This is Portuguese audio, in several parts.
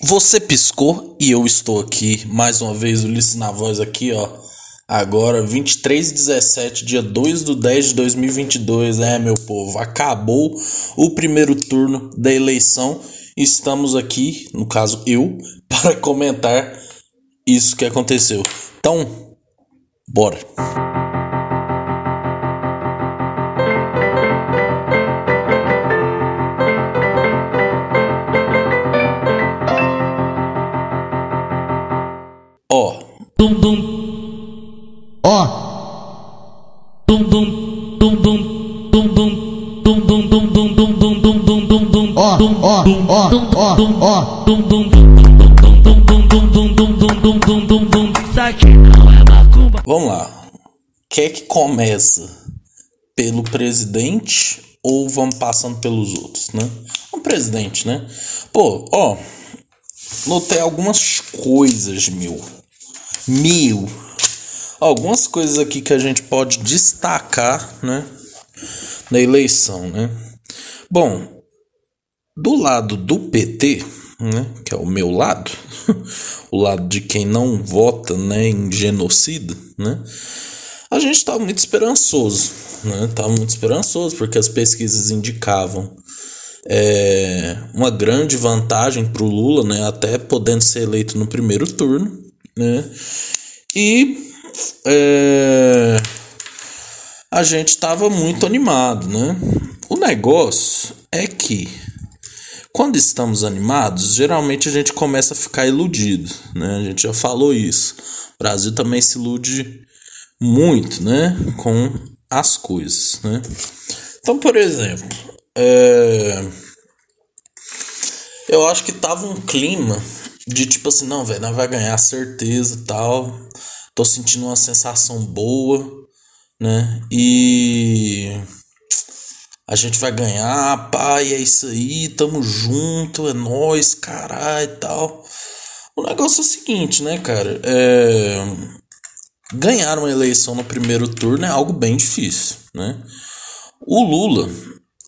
Você piscou e eu estou aqui, mais uma vez, Ulisses na voz aqui, ó. Agora, 23 e 17, dia 2 do 10 de 2022, é, meu povo, acabou o primeiro turno da eleição. Estamos aqui, no caso eu, para comentar isso que aconteceu. Então, bora. Vamos lá. Quer que começa pelo presidente ou vamos passando pelos outros, né? O presidente, né? Pô, ó, notei algumas coisas, meu. Mil. Algumas coisas aqui que a gente pode destacar, né? Na eleição, né? Bom, do lado do PT, né, que é o meu lado, o lado de quem não vota né, em genocida, né, a gente estava muito esperançoso. Né, tava muito esperançoso, porque as pesquisas indicavam é, uma grande vantagem para o Lula, né, até podendo ser eleito no primeiro turno. Né, e é, a gente estava muito animado. Né. O negócio é que quando estamos animados, geralmente a gente começa a ficar iludido, né? A gente já falou isso. O Brasil também se ilude muito, né? Com as coisas, né? Então, por exemplo, é... eu acho que tava um clima de tipo assim, não, velho, nós vai ganhar certeza tal. Tô sentindo uma sensação boa, né? E a gente vai ganhar, pai, é isso aí, tamo junto, é nós, caralho e tal. O negócio é o seguinte, né, cara? É... Ganhar uma eleição no primeiro turno é algo bem difícil, né? O Lula,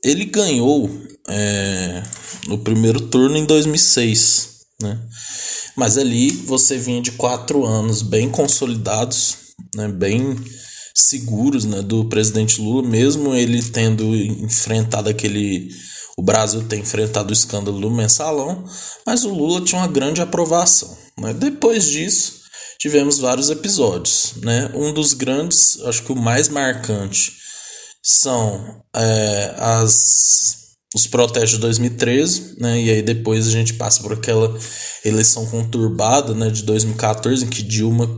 ele ganhou é... no primeiro turno em 2006, né? Mas ali você vinha de quatro anos bem consolidados, né? Bem seguros né, do presidente Lula, mesmo ele tendo enfrentado aquele. O Brasil tem enfrentado o escândalo do mensalão, mas o Lula tinha uma grande aprovação. Né? Depois disso, tivemos vários episódios. Né? Um dos grandes, acho que o mais marcante, são é, as os protestos de 2013, né? E aí depois a gente passa por aquela eleição conturbada, né, de 2014, em que Dilma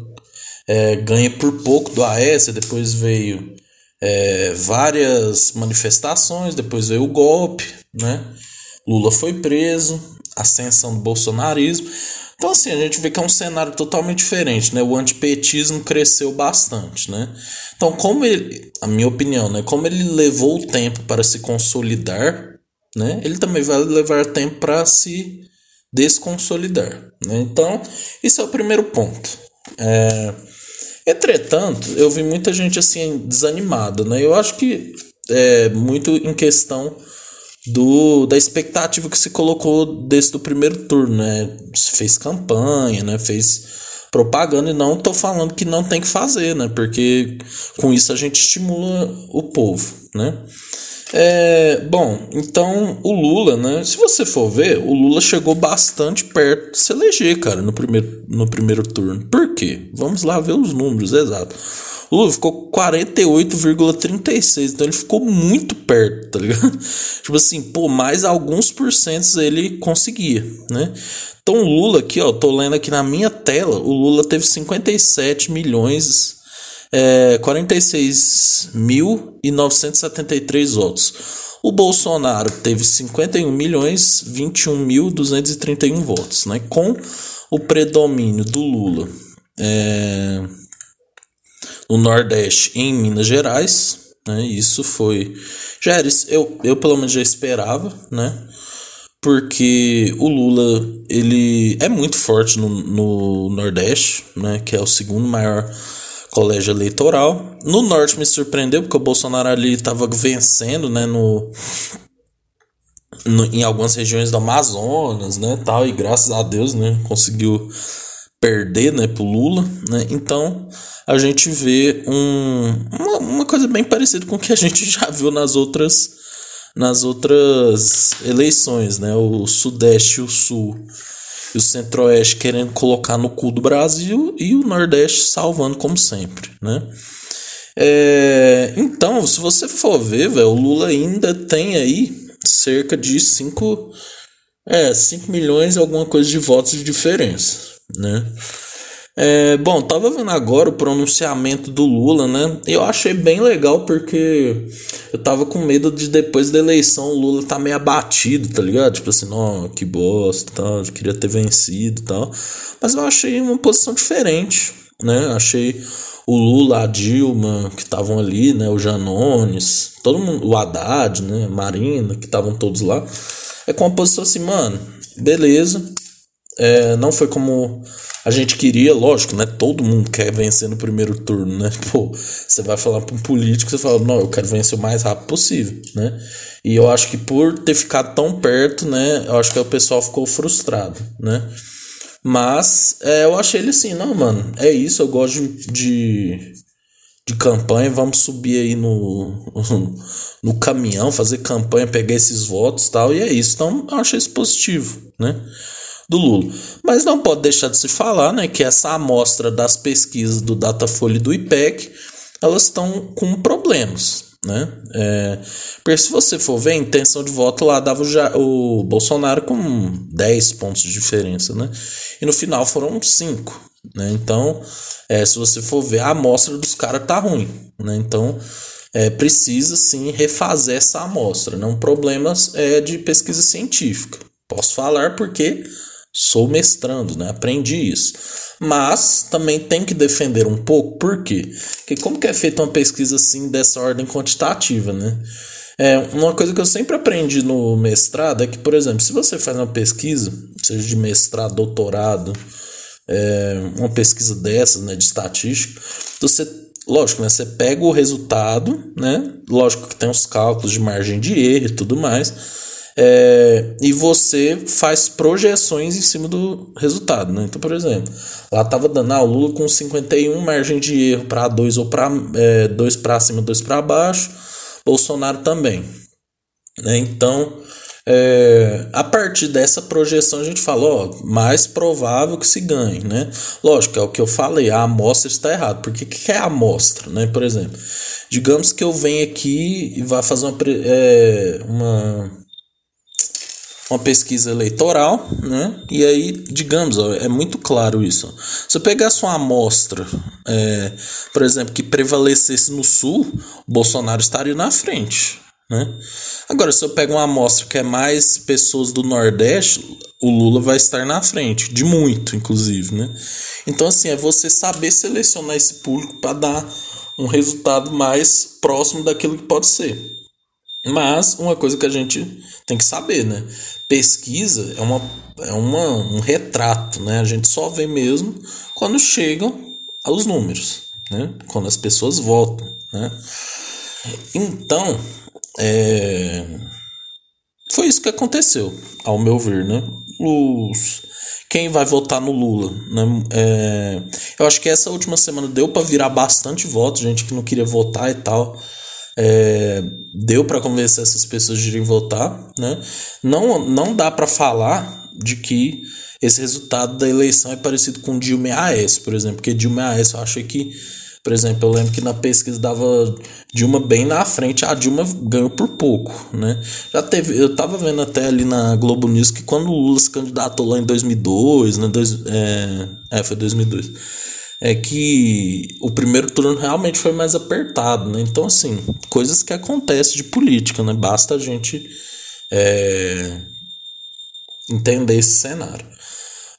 é, ganha por pouco do Aécio, depois veio é, várias manifestações, depois veio o golpe, né? Lula foi preso, ascensão do bolsonarismo. Então, assim, a gente vê que é um cenário totalmente diferente, né? O antipetismo cresceu bastante, né? Então, como ele, a minha opinião, né? Como ele levou o tempo para se consolidar, né? Ele também vai levar tempo para se desconsolidar, né? Então, isso é o primeiro ponto. É, Entretanto, eu vi muita gente assim desanimada, né? Eu acho que é muito em questão do da expectativa que se colocou desde o primeiro turno, né? Fez campanha, né? Fez propaganda e não tô falando que não tem que fazer, né? Porque com isso a gente estimula o povo, né? É, bom, então o Lula, né? Se você for ver, o Lula chegou bastante perto de se eleger, cara, no primeiro, no primeiro turno. Por quê? Vamos lá ver os números exatos. O Lula ficou 48,36, então ele ficou muito perto, tá ligado? tipo assim, pô, mais alguns porcentos ele conseguia, né? Então o Lula aqui, ó, tô lendo aqui na minha tela, o Lula teve 57 milhões é, 46.973 votos. O Bolsonaro teve 51 milhões 21.231 votos, né? Com o predomínio do Lula é, no Nordeste em Minas Gerais, né? Isso foi já era eu, eu pelo menos já esperava, né? Porque o Lula ele é muito forte no, no Nordeste, né? Que é o segundo maior colégio eleitoral. No norte me surpreendeu porque o Bolsonaro ali estava vencendo, né, no no, em algumas regiões do Amazonas, né, tal, e graças a Deus, né, conseguiu perder, né, pro Lula, né, então a gente vê um, uma, uma coisa bem parecida com o que a gente já viu nas outras nas outras eleições, né, o Sudeste e o Sul o Centro-Oeste querendo colocar no cu do Brasil e o Nordeste salvando como sempre, né? É, então, se você for ver, véio, o Lula ainda tem aí cerca de 5 é, 5 milhões alguma coisa de votos de diferença, né? É, bom, tava vendo agora o pronunciamento do Lula, né? Eu achei bem legal porque eu tava com medo de depois da eleição o Lula tá meio abatido, tá ligado? Tipo assim, ó, que bosta, tal, eu queria ter vencido tal. Mas eu achei uma posição diferente, né? Achei o Lula, a Dilma, que estavam ali, né? O Janones, todo mundo, o Haddad, né? Marina, que estavam todos lá. É com uma posição assim, mano, beleza. É, não foi como a gente queria, lógico, né? Todo mundo quer vencer no primeiro turno, né? Pô, você vai falar para um político, você fala, não, eu quero vencer o mais rápido possível, né? E eu acho que por ter ficado tão perto, né? Eu acho que o pessoal ficou frustrado, né? Mas é, eu achei ele assim, não, mano, é isso, eu gosto de, de, de campanha, vamos subir aí no, no caminhão, fazer campanha, pegar esses votos tal, e é isso. Então eu achei isso positivo, né? Do Lula. Mas não pode deixar de se falar né, que essa amostra das pesquisas do Datafolha e do IPEC elas estão com problemas. Né? É, porque se você for ver, a intenção de voto lá dava o, o Bolsonaro com 10 pontos de diferença, né? E no final foram 5. Né? Então, é, se você for ver, a amostra dos caras tá ruim. Né? Então, é, precisa sim refazer essa amostra. Não problemas é de pesquisa científica. Posso falar porque Sou mestrando, né? Aprendi isso. Mas também tem que defender um pouco, por quê? Porque como que é feita uma pesquisa assim dessa ordem quantitativa, né? É, uma coisa que eu sempre aprendi no mestrado é que, por exemplo, se você faz uma pesquisa, seja de mestrado, doutorado, é, uma pesquisa dessas, né, de estatística, você, lógico, né, você pega o resultado, né, lógico que tem os cálculos de margem de erro e tudo mais, é, e você faz projeções em cima do resultado. Né? Então, por exemplo, lá estava dando ah, Lula com 51, margem de erro para 2 ou para é, 2 para cima, 2 para baixo, Bolsonaro também. Né? Então, é, a partir dessa projeção a gente fala, ó, mais provável que se ganhe, né? Lógico, é o que eu falei, a amostra está errada. Porque o que é a amostra, né? Por exemplo, digamos que eu venho aqui e vá fazer uma, é, uma uma pesquisa eleitoral, né? E aí, digamos, ó, é muito claro isso. Se eu pegasse uma amostra, é, por exemplo, que prevalecesse no Sul, Bolsonaro estaria na frente, né? Agora, se eu pego uma amostra que é mais pessoas do Nordeste, o Lula vai estar na frente, de muito, inclusive, né? Então, assim, é você saber selecionar esse público para dar um resultado mais próximo daquilo que pode ser. Mas uma coisa que a gente tem que saber, né? Pesquisa é, uma, é uma, um retrato, né? A gente só vê mesmo quando chegam aos números, né? Quando as pessoas votam, né? Então, é... foi isso que aconteceu, ao meu ver, né? Os... Quem vai votar no Lula, né? É... Eu acho que essa última semana deu para virar bastante voto, gente que não queria votar e tal é, deu para convencer essas pessoas de irem votar, né? Não, não dá para falar de que esse resultado da eleição é parecido com Dilma e AS, por exemplo, porque Dilma e AS eu acho que, por exemplo, eu lembro que na pesquisa dava Dilma bem na frente, a Dilma ganhou por pouco, né? Já teve, eu tava vendo até ali na Globo News que quando o Lula se candidatou lá em 2002, né, dois, é, é foi 2002 é que o primeiro turno realmente foi mais apertado, né? Então, assim, coisas que acontecem de política, né? Basta a gente é, entender esse cenário.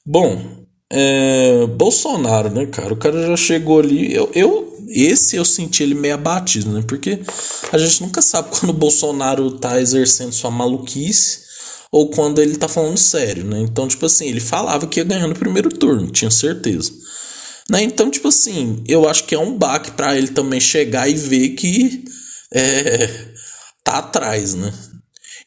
Bom, é, Bolsonaro, né, cara? O cara já chegou ali. Eu, eu, esse eu senti ele meio abatido, né? Porque a gente nunca sabe quando o Bolsonaro tá exercendo sua maluquice ou quando ele tá falando sério, né? Então, tipo assim, ele falava que ia ganhar no primeiro turno, tinha certeza. Né? Então, tipo assim, eu acho que é um baque para ele também chegar e ver que é, tá atrás, né?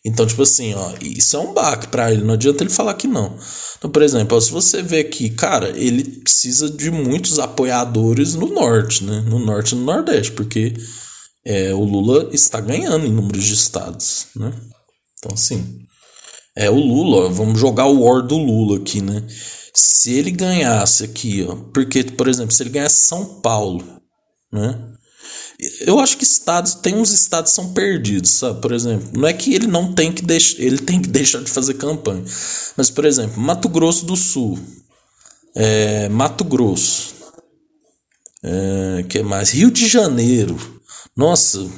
Então, tipo assim, ó, isso é um baque pra ele, não adianta ele falar que não. Então, por exemplo, ó, se você vê aqui, cara, ele precisa de muitos apoiadores no norte, né? No norte e no nordeste, porque é, o Lula está ganhando em números de estados, né? Então, assim, é o Lula, ó, vamos jogar o War do Lula aqui, né? Se ele ganhasse aqui, ó, porque, por exemplo, se ele ganhasse São Paulo, né? Eu acho que estados, tem uns estados que são perdidos, sabe? Por exemplo, não é que ele não tem que deixar, ele tem que deixar de fazer campanha. Mas, por exemplo, Mato Grosso do Sul, é, Mato Grosso, é, que mais? Rio de Janeiro, nossa,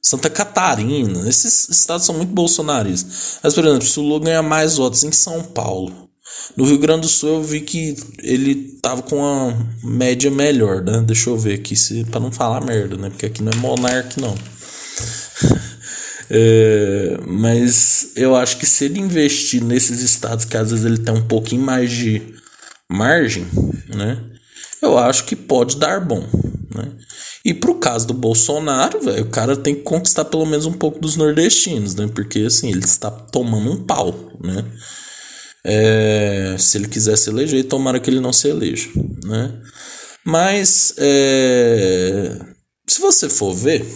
Santa Catarina, esses estados são muito bolsonaristas. Mas, por exemplo, se o Lula ganhar mais votos em São Paulo, no Rio Grande do Sul eu vi que ele tava com uma média melhor, né? Deixa eu ver aqui se para não falar merda, né? Porque aqui não é monarque não. é, mas eu acho que se ele investir nesses estados que às vezes ele tem um pouquinho mais de margem, né? Eu acho que pode dar bom, né? E pro caso do Bolsonaro, velho, o cara tem que conquistar pelo menos um pouco dos nordestinos, né? Porque assim, ele está tomando um pau, né? É, se ele quiser se eleger, tomara que ele não se eleja, né? Mas é, se você for ver,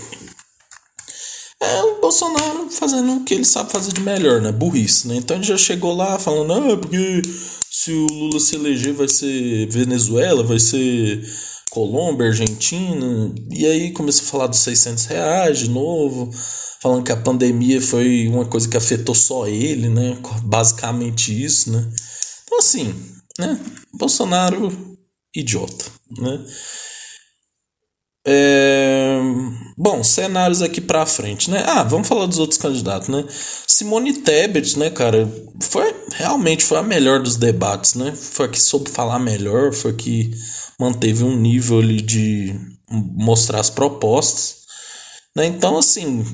é o Bolsonaro fazendo o que ele sabe fazer de melhor, né? Burrice, né? Então ele já chegou lá falando, ah, porque se o Lula se eleger vai ser Venezuela, vai ser Colômbia, Argentina, e aí começou a falar dos 600 reais de novo, falando que a pandemia foi uma coisa que afetou só ele, né? Basicamente isso, né? Então, assim, né? Bolsonaro, idiota, né? É... Bom, cenários aqui pra frente, né? Ah, vamos falar dos outros candidatos, né? Simone Tebet, né, cara, foi realmente foi a melhor dos debates, né? Foi a que soube falar melhor, foi a que manteve um nível ali de mostrar as propostas, né? Então, assim,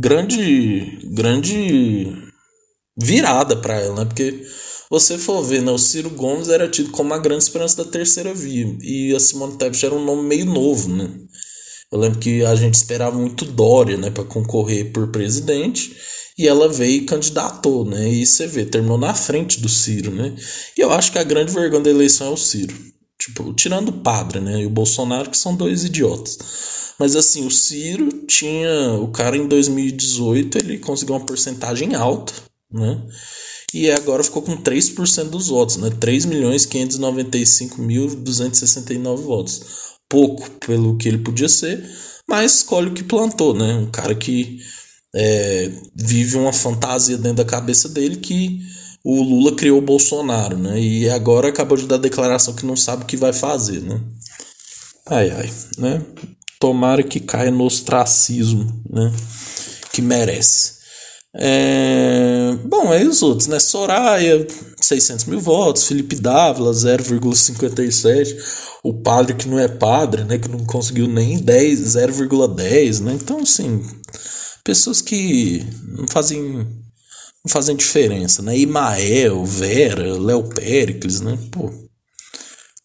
grande grande virada para ela, né? Porque você for ver, né, o Ciro Gomes era tido como a grande esperança da terceira via e a Simone Tebet era um nome meio novo, né? Eu lembro que a gente esperava muito Dória, né, para concorrer por presidente, e ela veio e candidatou, né? E você vê, terminou na frente do Ciro, né? E eu acho que a grande vergonha da eleição é o Ciro. Tipo, tirando o padre, né? E o Bolsonaro, que são dois idiotas. Mas assim, o Ciro tinha. O cara em 2018 ele conseguiu uma porcentagem alta, né? E agora ficou com 3% dos votos, né? 3.595.269 votos. Pouco pelo que ele podia ser, mas escolhe o que plantou, né? Um cara que é, vive uma fantasia dentro da cabeça dele que o Lula criou o Bolsonaro, né? E agora acabou de dar declaração que não sabe o que vai fazer, né? Ai, ai, né? tomara que caia no ostracismo, né? Que merece. É... Bom, aí os outros, né? Soraya, 600 mil votos. Felipe Dávila, 0,57. O padre que não é padre, né? Que não conseguiu nem 10, 0,10, né? Então, assim, pessoas que não fazem, não fazem diferença, né? Imael, Vera, Léo Péricles, né? Pô,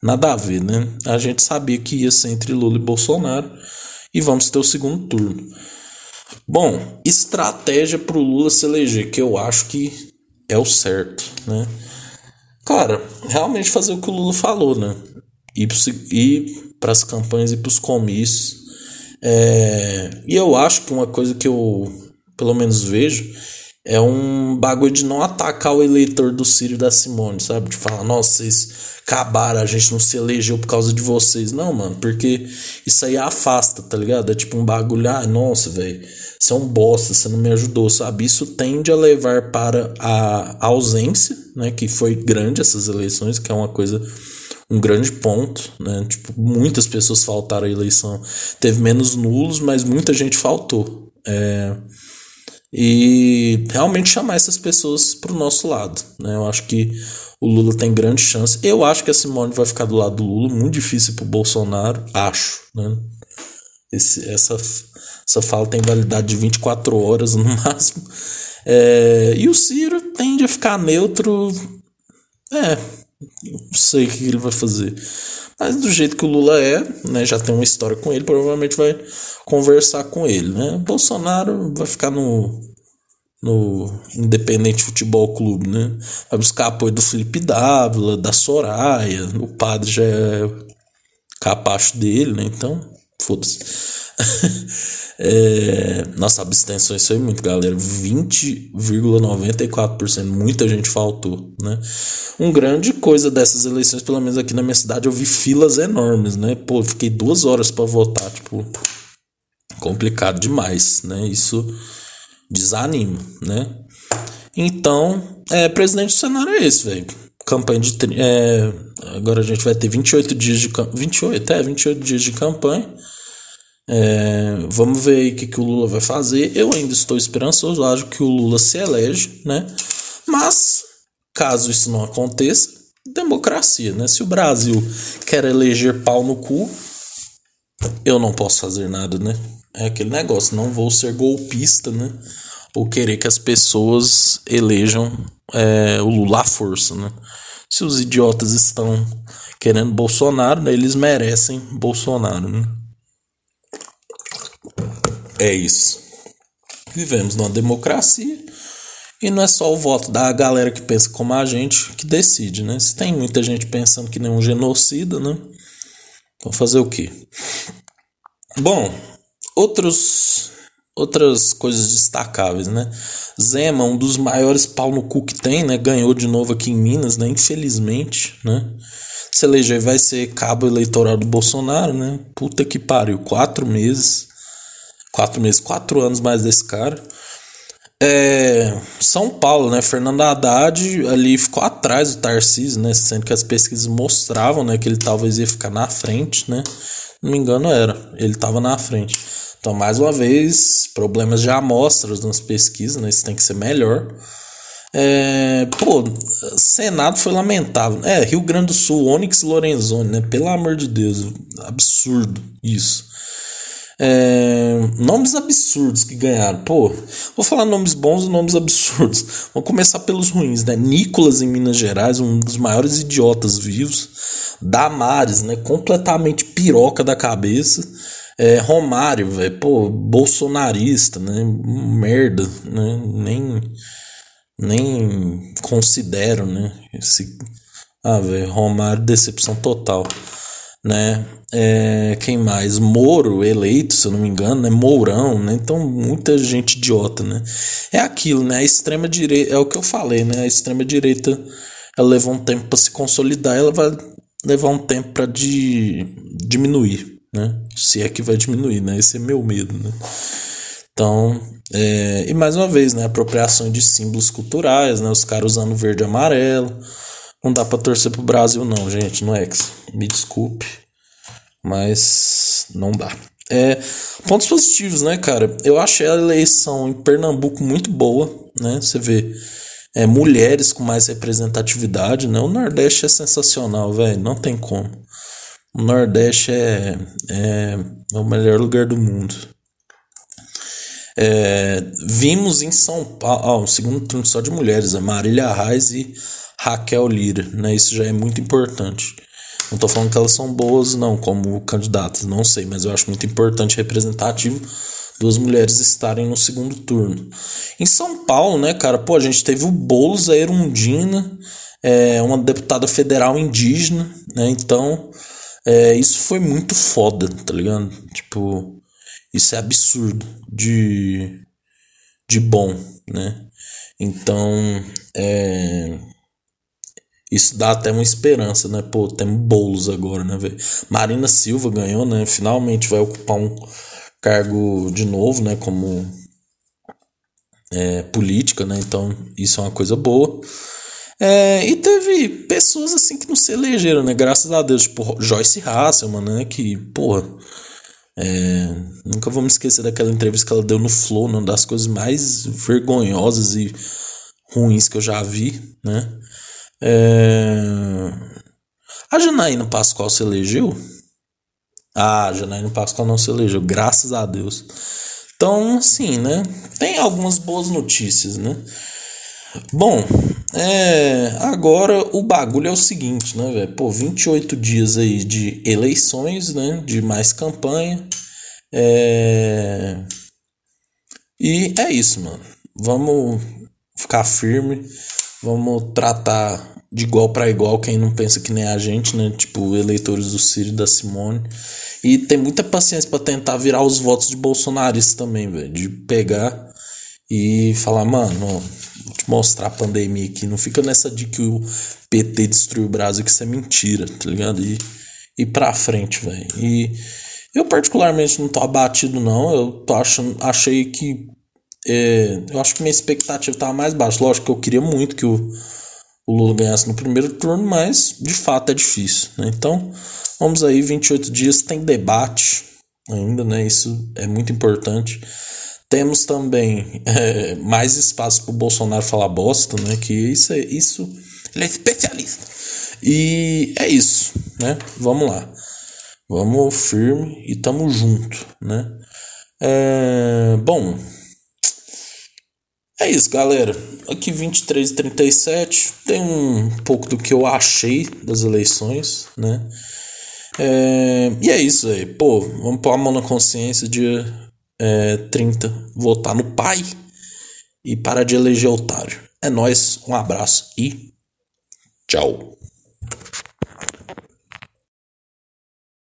Nada a ver, né? A gente sabia que ia ser entre Lula e Bolsonaro e vamos ter o segundo turno. Bom, estratégia para o Lula se eleger, que eu acho que é o certo, né? Cara, realmente fazer o que o Lula falou, né? Ir para as campanhas e para os comícios. É... E eu acho que uma coisa que eu, pelo menos, vejo é um bagulho de não atacar o eleitor do Ciro e da Simone, sabe? De falar, nossa, vocês acabaram, a gente não se elegeu por causa de vocês. Não, mano, porque isso aí afasta, tá ligado? É tipo um bagulho, ah, nossa, velho, você é um bosta, você não me ajudou, sabe? Isso tende a levar para a ausência, né? Que foi grande essas eleições, que é uma coisa um grande ponto, né? Tipo, muitas pessoas faltaram a eleição. Teve menos nulos, mas muita gente faltou. É e realmente chamar essas pessoas para o nosso lado. Né? Eu acho que o Lula tem grande chance. Eu acho que a Simone vai ficar do lado do Lula, muito difícil para o Bolsonaro, acho. Né? Esse, essa, essa fala tem validade de 24 horas no máximo. É, e o Ciro tende a ficar neutro. É, sei o que ele vai fazer. Mas do jeito que o Lula é, né, já tem uma história com ele, provavelmente vai conversar com ele, né? Bolsonaro vai ficar no no Independente Futebol Clube, né? Vai buscar apoio do Felipe Dávila, da Soraya, o padre já é capacho dele, né? Então, foda-se. é, nossa, abstenções foi muito, galera. 20,94%. Muita gente faltou, né? Um grande coisa dessas eleições, pelo menos aqui na minha cidade, eu vi filas enormes, né? Pô, fiquei duas horas para votar, tipo, complicado demais, né? Isso desanima, né? Então, é, presidente do cenário é esse, velho. Campanha de. É, agora a gente vai ter 28 dias de. 28, é, 28 dias de campanha. É, vamos ver o que, que o Lula vai fazer. Eu ainda estou esperançoso, acho que o Lula se elege, né? Mas, caso isso não aconteça, democracia, né? Se o Brasil quer eleger pau no cu, eu não posso fazer nada, né? É aquele negócio, não vou ser golpista, né? Ou querer que as pessoas elejam é, o Lula à força, né? Se os idiotas estão querendo Bolsonaro, né, eles merecem Bolsonaro, né? É isso. Vivemos numa democracia e não é só o voto da galera que pensa como a gente que decide, né? Se tem muita gente pensando que nem um genocida, né? Então fazer o quê? Bom, outros outras coisas destacáveis, né? Zema, um dos maiores pau no cu que tem, né? Ganhou de novo aqui em Minas, né? Infelizmente, né? Se eleger vai ser cabo eleitoral do Bolsonaro, né? Puta que pariu, quatro meses, quatro meses, quatro anos mais desse cara. É, São Paulo, né? Fernando Haddad ali ficou atrás do Tarcísio, né? Sendo que as pesquisas mostravam, né? Que ele talvez ia ficar na frente, né? não me engano, era. Ele estava na frente. Então, mais uma vez, problemas de amostras nas pesquisas, né? Isso tem que ser melhor. É, pô, Senado foi lamentável. É, Rio Grande do Sul, Onyx Lorenzoni, né? Pelo amor de Deus, absurdo isso. É, nomes absurdos que ganharam. Pô, vou falar nomes bons e nomes absurdos. Vamos começar pelos ruins, né? Nicolas em Minas Gerais, um dos maiores idiotas vivos. Damares, né? Completamente piroca da cabeça. É, Romário, velho, pô, bolsonarista, né? Merda, né? Nem, nem considero, né? Esse, ah, velho, Romário, decepção total né? É, quem mais? Moro eleito, se eu não me engano, né? Mourão, né? Então, muita gente idiota, né? É aquilo, né? A extrema direita, é o que eu falei, né? A extrema direita, ela levou um tempo para se consolidar, ela vai levar um tempo para de, diminuir, né? Se é que vai diminuir, né? Esse é meu medo, né? Então, é, e mais uma vez, né? Apropriação de símbolos culturais, né? Os caras usando verde e amarelo. Não dá para torcer pro Brasil, não, gente, no Ex. Me desculpe, mas não dá. É, pontos positivos, né, cara? Eu achei a eleição em Pernambuco muito boa, né? Você vê é, mulheres com mais representatividade, né? O Nordeste é sensacional, velho. Não tem como. O Nordeste é, é, é o melhor lugar do mundo. É, vimos em São Paulo, ó, segundo turno só de mulheres, a Marília Reis e Raquel Lira, né? Isso já é muito importante. Não estou falando que elas são boas, não, como candidatas, não sei, mas eu acho muito importante representativo duas mulheres estarem no segundo turno. Em São Paulo, né, cara, pô, a gente teve o Boulos, a Erundina, é, uma deputada federal indígena, né, então é, isso foi muito foda, tá ligado? Tipo, isso é absurdo de, de bom, né? Então, é, isso dá até uma esperança, né? Pô, temos bolos agora, né? Marina Silva ganhou, né? Finalmente vai ocupar um cargo de novo, né? Como é, política, né? Então, isso é uma coisa boa. É, e teve pessoas assim que não se elegeram, né? Graças a Deus, tipo Joyce Hasselman, né? Que, porra, é, nunca vou me esquecer daquela entrevista que ela deu no Flow, né? uma das coisas mais vergonhosas e ruins que eu já vi, né? É... A Janaína Pascoal se elegeu? Ah, a Janaína Pascoal não se elegeu, graças a Deus. Então, assim, né? Tem algumas boas notícias, né? Bom, é, agora o bagulho é o seguinte, né, velho? Pô, 28 dias aí de eleições, né? De mais campanha. É... E é isso, mano. vamos ficar firme, vamos tratar de igual para igual quem não pensa que nem a gente, né? Tipo, eleitores do Ciro e da Simone. E tem muita paciência para tentar virar os votos de bolsonaristas também, velho. De pegar e falar, mano, vou te mostrar a pandemia aqui. Não fica nessa de que o PT destruiu o Brasil, que isso é mentira, tá ligado? E ir pra frente, velho. E eu, particularmente, não tô abatido, não. Eu tô achando, achei que. É, eu acho que minha expectativa tava mais baixa. Lógico que eu queria muito que o, o Lula ganhasse no primeiro turno, mas de fato é difícil, né? Então, vamos aí, 28 dias tem debate ainda, né? Isso é muito importante. Temos também é, mais espaço para o Bolsonaro falar bosta, né? Que isso é isso. Ele é especialista. E é isso, né? Vamos lá. Vamos firme e tamo junto, né? É, bom, é isso, galera. Aqui 23 e 37 tem um pouco do que eu achei das eleições, né? É, e é isso aí. Pô, vamos pôr a mão na consciência dia é, 30. Votar no pai e parar de eleger otário. É nós, um abraço e tchau.